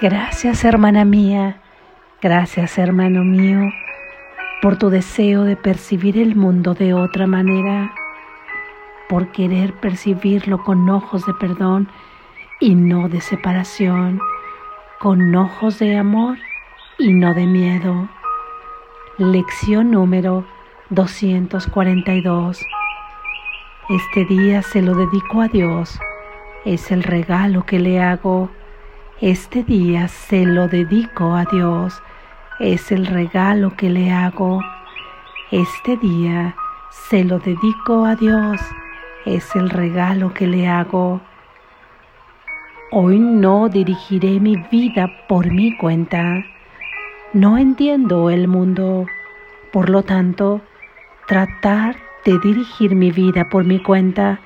Gracias hermana mía, gracias hermano mío, por tu deseo de percibir el mundo de otra manera, por querer percibirlo con ojos de perdón y no de separación, con ojos de amor y no de miedo. Lección número 242. Este día se lo dedico a Dios. Es el regalo que le hago. Este día se lo dedico a Dios. Es el regalo que le hago. Este día se lo dedico a Dios. Es el regalo que le hago. Hoy no dirigiré mi vida por mi cuenta. No entiendo el mundo. Por lo tanto, tratar de dirigir mi vida por mi cuenta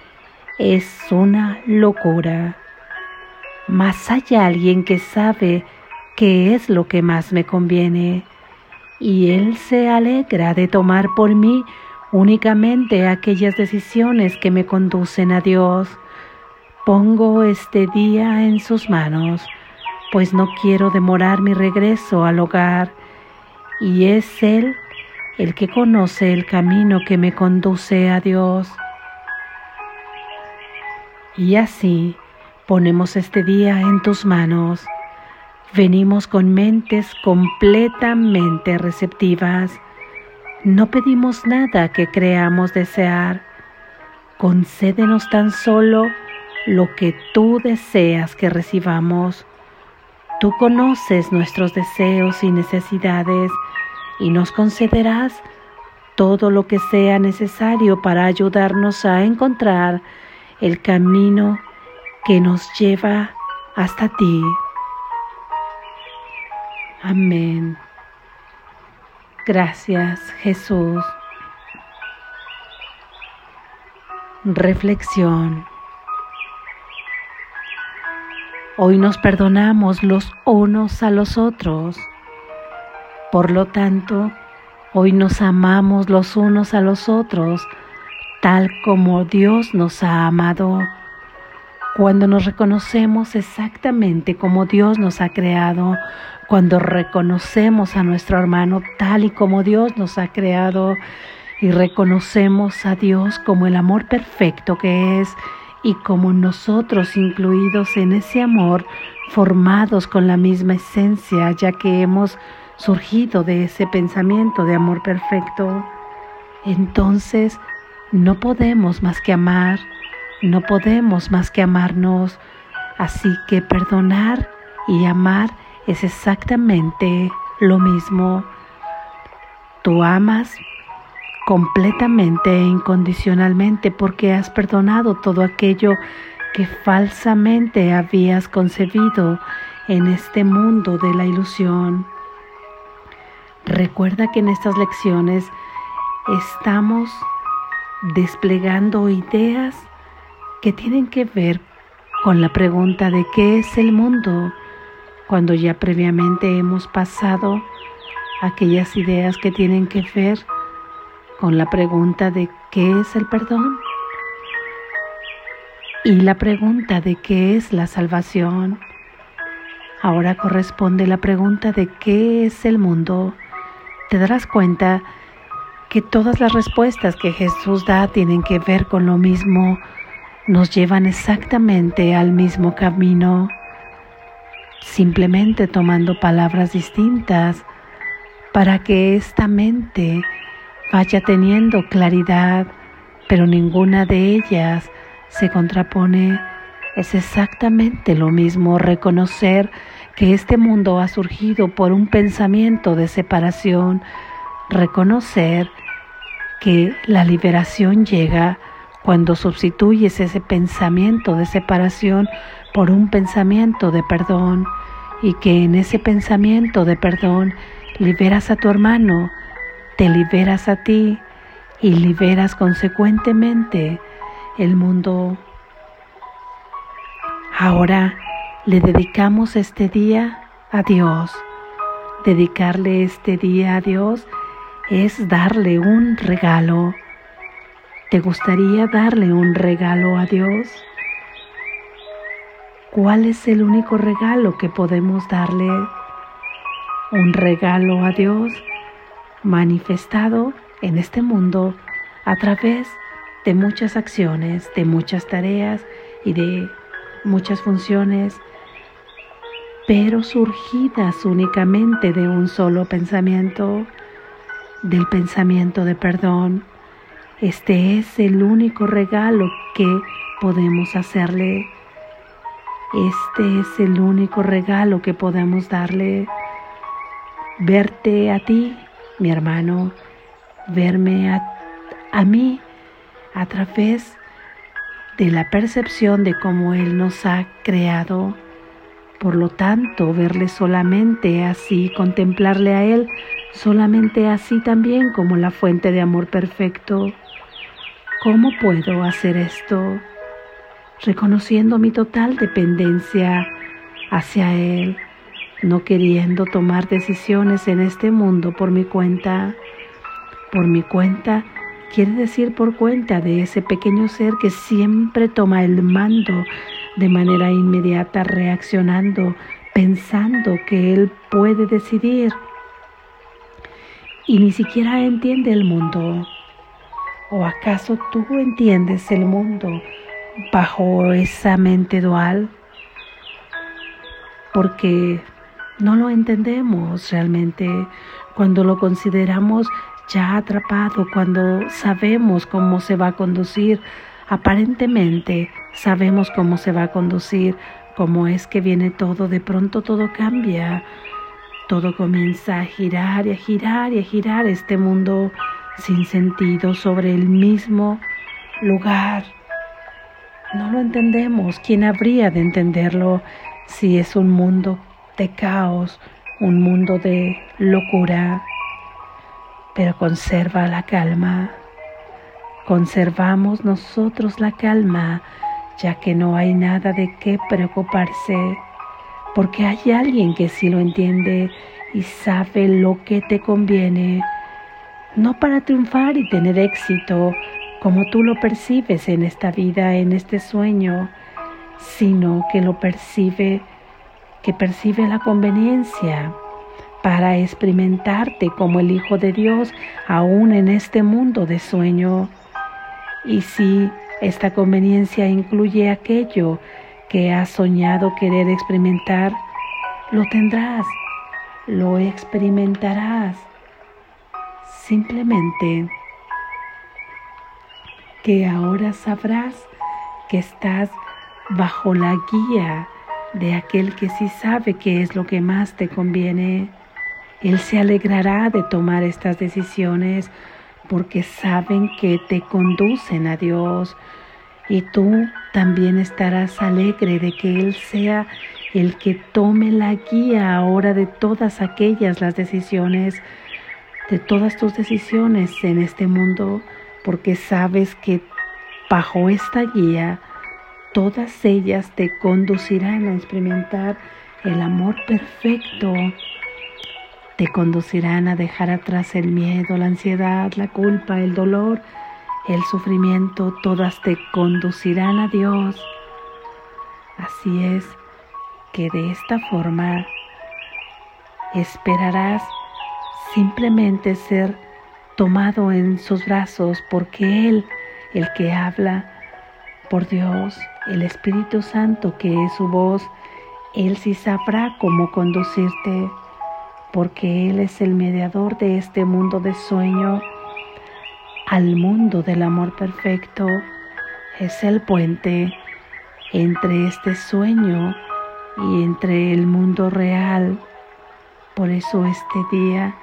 es una locura. Mas hay alguien que sabe qué es lo que más me conviene y él se alegra de tomar por mí únicamente aquellas decisiones que me conducen a Dios. Pongo este día en sus manos, pues no quiero demorar mi regreso al hogar, y es Él el que conoce el camino que me conduce a Dios. Y así ponemos este día en tus manos. Venimos con mentes completamente receptivas. No pedimos nada que creamos desear. Concédenos tan solo lo que tú deseas que recibamos. Tú conoces nuestros deseos y necesidades y nos concederás todo lo que sea necesario para ayudarnos a encontrar el camino que nos lleva hasta ti. Amén. Gracias Jesús. Reflexión. Hoy nos perdonamos los unos a los otros. Por lo tanto, hoy nos amamos los unos a los otros, tal como Dios nos ha amado. Cuando nos reconocemos exactamente como Dios nos ha creado, cuando reconocemos a nuestro hermano tal y como Dios nos ha creado y reconocemos a Dios como el amor perfecto que es, y como nosotros incluidos en ese amor, formados con la misma esencia, ya que hemos surgido de ese pensamiento de amor perfecto, entonces no podemos más que amar, no podemos más que amarnos, así que perdonar y amar es exactamente lo mismo. Tú amas completamente e incondicionalmente porque has perdonado todo aquello que falsamente habías concebido en este mundo de la ilusión. Recuerda que en estas lecciones estamos desplegando ideas que tienen que ver con la pregunta de qué es el mundo, cuando ya previamente hemos pasado aquellas ideas que tienen que ver con la pregunta de qué es el perdón y la pregunta de qué es la salvación. Ahora corresponde la pregunta de qué es el mundo. Te darás cuenta que todas las respuestas que Jesús da tienen que ver con lo mismo, nos llevan exactamente al mismo camino, simplemente tomando palabras distintas para que esta mente vaya teniendo claridad, pero ninguna de ellas se contrapone. Es exactamente lo mismo reconocer que este mundo ha surgido por un pensamiento de separación, reconocer que la liberación llega cuando sustituyes ese pensamiento de separación por un pensamiento de perdón y que en ese pensamiento de perdón liberas a tu hermano, te liberas a ti y liberas consecuentemente el mundo. Ahora le dedicamos este día a Dios. Dedicarle este día a Dios es darle un regalo. ¿Te gustaría darle un regalo a Dios? ¿Cuál es el único regalo que podemos darle? Un regalo a Dios manifestado en este mundo a través de muchas acciones, de muchas tareas y de muchas funciones, pero surgidas únicamente de un solo pensamiento, del pensamiento de perdón. Este es el único regalo que podemos hacerle. Este es el único regalo que podemos darle. Verte a ti, mi hermano, verme a, a mí a través de la percepción de cómo Él nos ha creado. Por lo tanto, verle solamente así, contemplarle a Él solamente así también como la fuente de amor perfecto. ¿Cómo puedo hacer esto? Reconociendo mi total dependencia hacia Él, no queriendo tomar decisiones en este mundo por mi cuenta. Por mi cuenta quiere decir por cuenta de ese pequeño ser que siempre toma el mando de manera inmediata, reaccionando, pensando que él puede decidir y ni siquiera entiende el mundo. ¿O acaso tú entiendes el mundo bajo esa mente dual? Porque no lo entendemos realmente cuando lo consideramos ya atrapado cuando sabemos cómo se va a conducir, aparentemente sabemos cómo se va a conducir, cómo es que viene todo, de pronto todo cambia, todo comienza a girar y a girar y a girar este mundo sin sentido sobre el mismo lugar. No lo entendemos. ¿Quién habría de entenderlo si es un mundo de caos, un mundo de locura? pero conserva la calma. Conservamos nosotros la calma, ya que no hay nada de qué preocuparse, porque hay alguien que sí lo entiende y sabe lo que te conviene, no para triunfar y tener éxito como tú lo percibes en esta vida, en este sueño, sino que lo percibe, que percibe la conveniencia para experimentarte como el Hijo de Dios aún en este mundo de sueño. Y si esta conveniencia incluye aquello que has soñado querer experimentar, lo tendrás, lo experimentarás. Simplemente que ahora sabrás que estás bajo la guía de aquel que sí sabe qué es lo que más te conviene. Él se alegrará de tomar estas decisiones porque saben que te conducen a Dios y tú también estarás alegre de que Él sea el que tome la guía ahora de todas aquellas las decisiones, de todas tus decisiones en este mundo, porque sabes que bajo esta guía todas ellas te conducirán a experimentar el amor perfecto te conducirán a dejar atrás el miedo, la ansiedad, la culpa, el dolor, el sufrimiento, todas te conducirán a Dios. Así es que de esta forma esperarás simplemente ser tomado en sus brazos porque Él, el que habla, por Dios, el Espíritu Santo que es su voz, Él sí sabrá cómo conducirte porque Él es el mediador de este mundo de sueño al mundo del amor perfecto. Es el puente entre este sueño y entre el mundo real. Por eso este día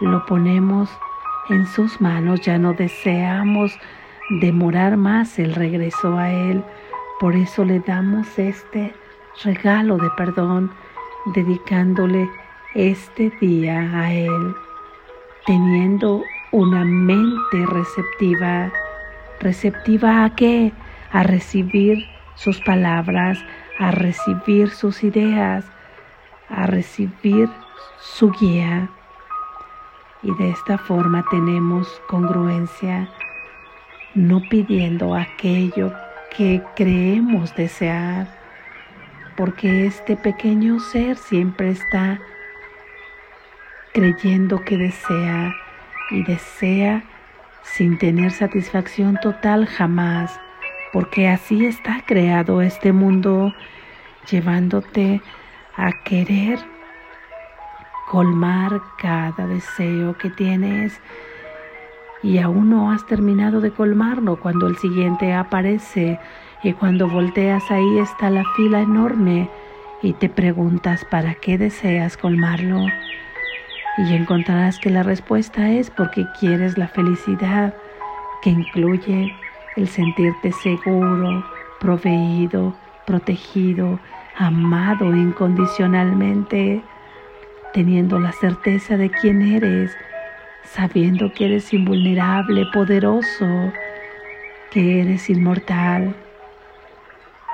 lo ponemos en sus manos, ya no deseamos demorar más el regreso a Él. Por eso le damos este regalo de perdón, dedicándole este día a Él, teniendo una mente receptiva. ¿Receptiva a qué? A recibir sus palabras, a recibir sus ideas, a recibir su guía. Y de esta forma tenemos congruencia, no pidiendo aquello que creemos desear, porque este pequeño ser siempre está creyendo que desea y desea sin tener satisfacción total jamás, porque así está creado este mundo, llevándote a querer colmar cada deseo que tienes. Y aún no has terminado de colmarlo cuando el siguiente aparece. Y cuando volteas ahí está la fila enorme. Y te preguntas para qué deseas colmarlo y encontrarás que la respuesta es porque quieres la felicidad que incluye el sentirte seguro, proveído, protegido, amado incondicionalmente, teniendo la certeza de quién eres, sabiendo que eres invulnerable, poderoso, que eres inmortal.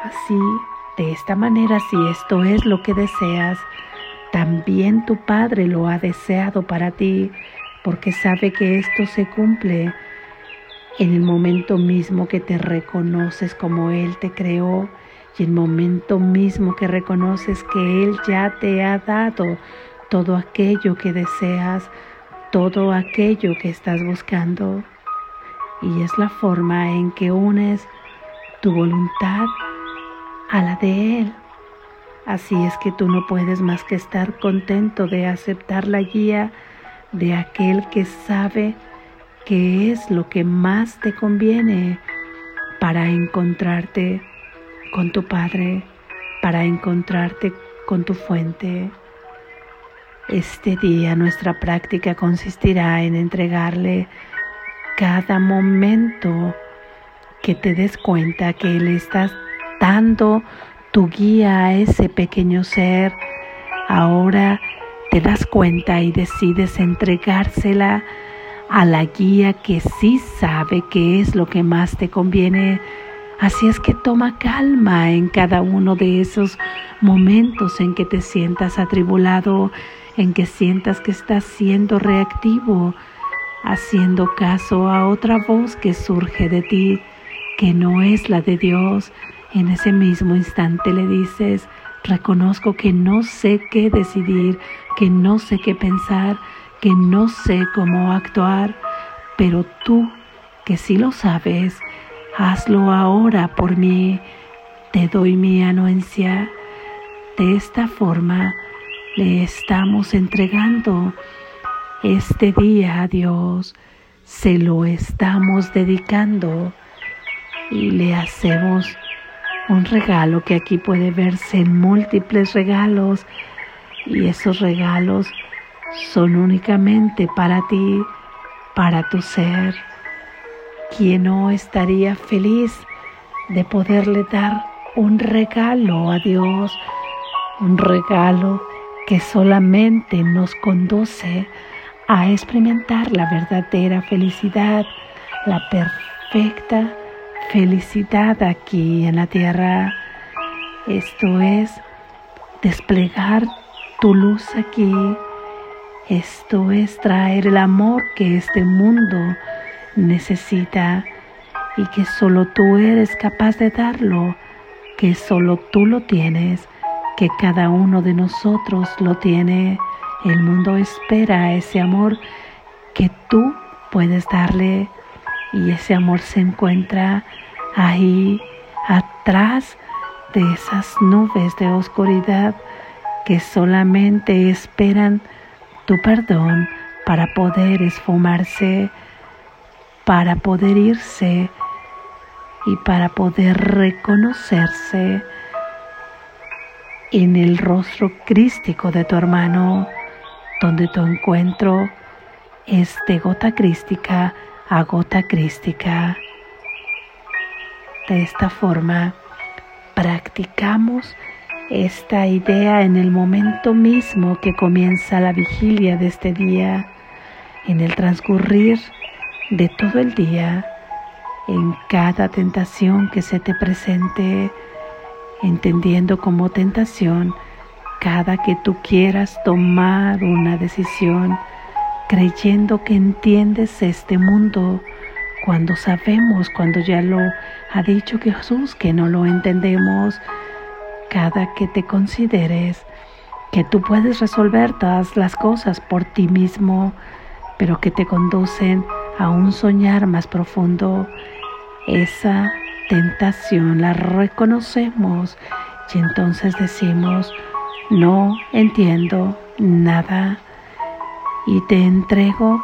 Así, de esta manera, si esto es lo que deseas, también tu Padre lo ha deseado para ti, porque sabe que esto se cumple en el momento mismo que te reconoces como Él te creó y el momento mismo que reconoces que Él ya te ha dado todo aquello que deseas, todo aquello que estás buscando. Y es la forma en que unes tu voluntad a la de Él. Así es que tú no puedes más que estar contento de aceptar la guía de aquel que sabe qué es lo que más te conviene para encontrarte con tu Padre, para encontrarte con tu fuente. Este día nuestra práctica consistirá en entregarle cada momento que te des cuenta que le estás dando tu guía a ese pequeño ser, ahora te das cuenta y decides entregársela a la guía que sí sabe qué es lo que más te conviene. Así es que toma calma en cada uno de esos momentos en que te sientas atribulado, en que sientas que estás siendo reactivo, haciendo caso a otra voz que surge de ti, que no es la de Dios, en ese mismo instante le dices, reconozco que no sé qué decidir, que no sé qué pensar, que no sé cómo actuar, pero tú, que sí lo sabes, hazlo ahora por mí, te doy mi anuencia. De esta forma le estamos entregando este día a Dios, se lo estamos dedicando y le hacemos un regalo que aquí puede verse en múltiples regalos y esos regalos son únicamente para ti, para tu ser. ¿Quién no estaría feliz de poderle dar un regalo a Dios? Un regalo que solamente nos conduce a experimentar la verdadera felicidad, la perfecta felicidad aquí en la tierra. Esto es desplegar tu luz aquí. Esto es traer el amor que este mundo necesita y que solo tú eres capaz de darlo, que solo tú lo tienes, que cada uno de nosotros lo tiene. El mundo espera ese amor que tú puedes darle y ese amor se encuentra ahí atrás de esas nubes de oscuridad que solamente esperan tu perdón para poder esfumarse, para poder irse y para poder reconocerse en el rostro crístico de tu hermano, donde tu encuentro es de gota crística a gota crística. De esta forma, practicamos esta idea en el momento mismo que comienza la vigilia de este día, en el transcurrir de todo el día, en cada tentación que se te presente, entendiendo como tentación cada que tú quieras tomar una decisión, creyendo que entiendes este mundo cuando sabemos, cuando ya lo ha dicho Jesús, que no lo entendemos, cada que te consideres que tú puedes resolver todas las cosas por ti mismo, pero que te conducen a un soñar más profundo. Esa tentación la reconocemos y entonces decimos, no entiendo nada y te entrego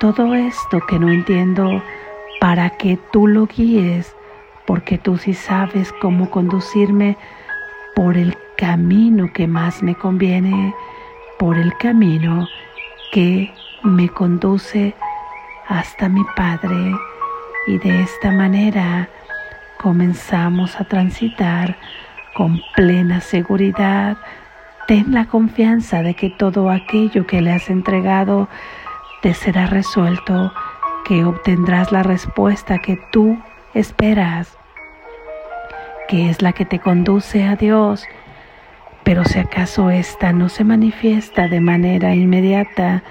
todo esto que no entiendo para que tú lo guíes, porque tú sí sabes cómo conducirme por el camino que más me conviene, por el camino que me conduce hasta mi Padre. Y de esta manera comenzamos a transitar con plena seguridad. Ten la confianza de que todo aquello que le has entregado te será resuelto, que obtendrás la respuesta que tú esperas, que es la que te conduce a Dios. Pero si acaso ésta no se manifiesta de manera inmediata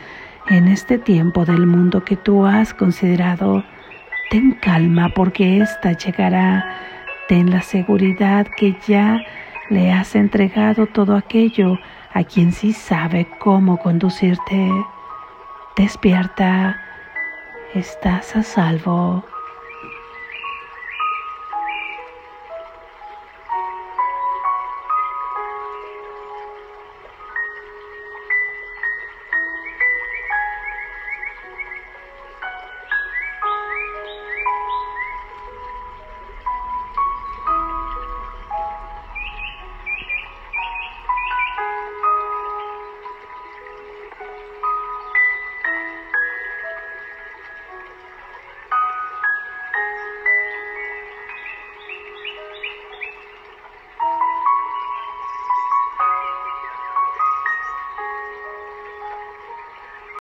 en este tiempo del mundo que tú has considerado, ten calma porque ésta llegará. Ten la seguridad que ya le has entregado todo aquello a quien sí sabe cómo conducirte. Despierta, estás a salvo.